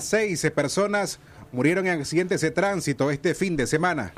Seis personas murieron en accidentes de tránsito este fin de semana.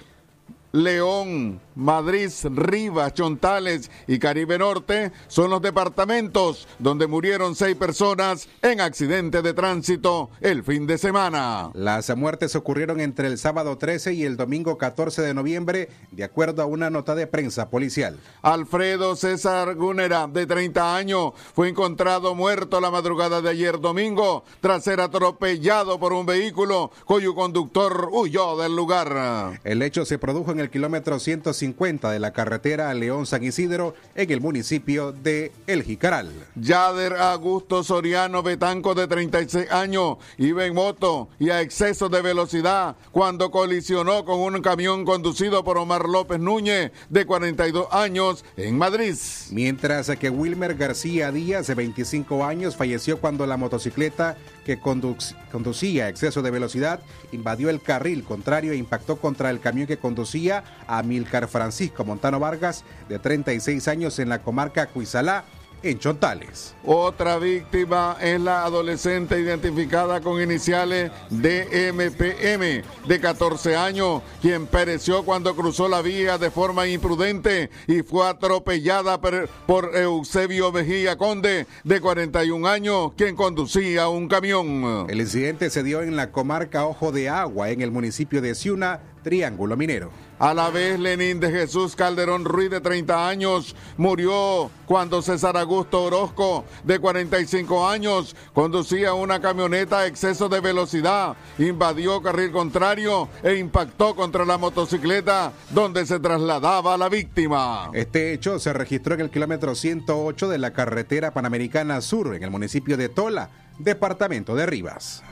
León, Madrid, Rivas, Chontales y Caribe Norte son los departamentos donde murieron seis personas en accidentes de tránsito el fin de semana. Las muertes ocurrieron entre el sábado 13 y el domingo 14 de noviembre, de acuerdo a una nota de prensa policial. Alfredo César Gúnera, de 30 años, fue encontrado muerto la madrugada de ayer domingo tras ser atropellado por un vehículo cuyo conductor huyó del lugar. El hecho se produjo en el kilómetro 150 de la carretera León-San Isidro en el municipio de El Jicaral. Yader Augusto Soriano Betanco de 36 años iba en moto y a exceso de velocidad cuando colisionó con un camión conducido por Omar López Núñez de 42 años en Madrid. Mientras que Wilmer García Díaz de 25 años falleció cuando la motocicleta que conducía a exceso de velocidad invadió el carril contrario e impactó contra el camión que conducía a Milcar Francisco Montano Vargas, de 36 años en la comarca Cuizalá, en Chontales. Otra víctima es la adolescente identificada con iniciales DMPM, de 14 años, quien pereció cuando cruzó la vía de forma imprudente y fue atropellada por Eusebio Mejía Conde, de 41 años, quien conducía un camión. El incidente se dio en la comarca Ojo de Agua, en el municipio de Ciuna, Triángulo Minero. A la vez, Lenín de Jesús Calderón Ruiz, de 30 años, murió cuando César Augusto Orozco, de 45 años, conducía una camioneta a exceso de velocidad, invadió carril contrario e impactó contra la motocicleta donde se trasladaba la víctima. Este hecho se registró en el kilómetro 108 de la carretera panamericana sur, en el municipio de Tola, departamento de Rivas.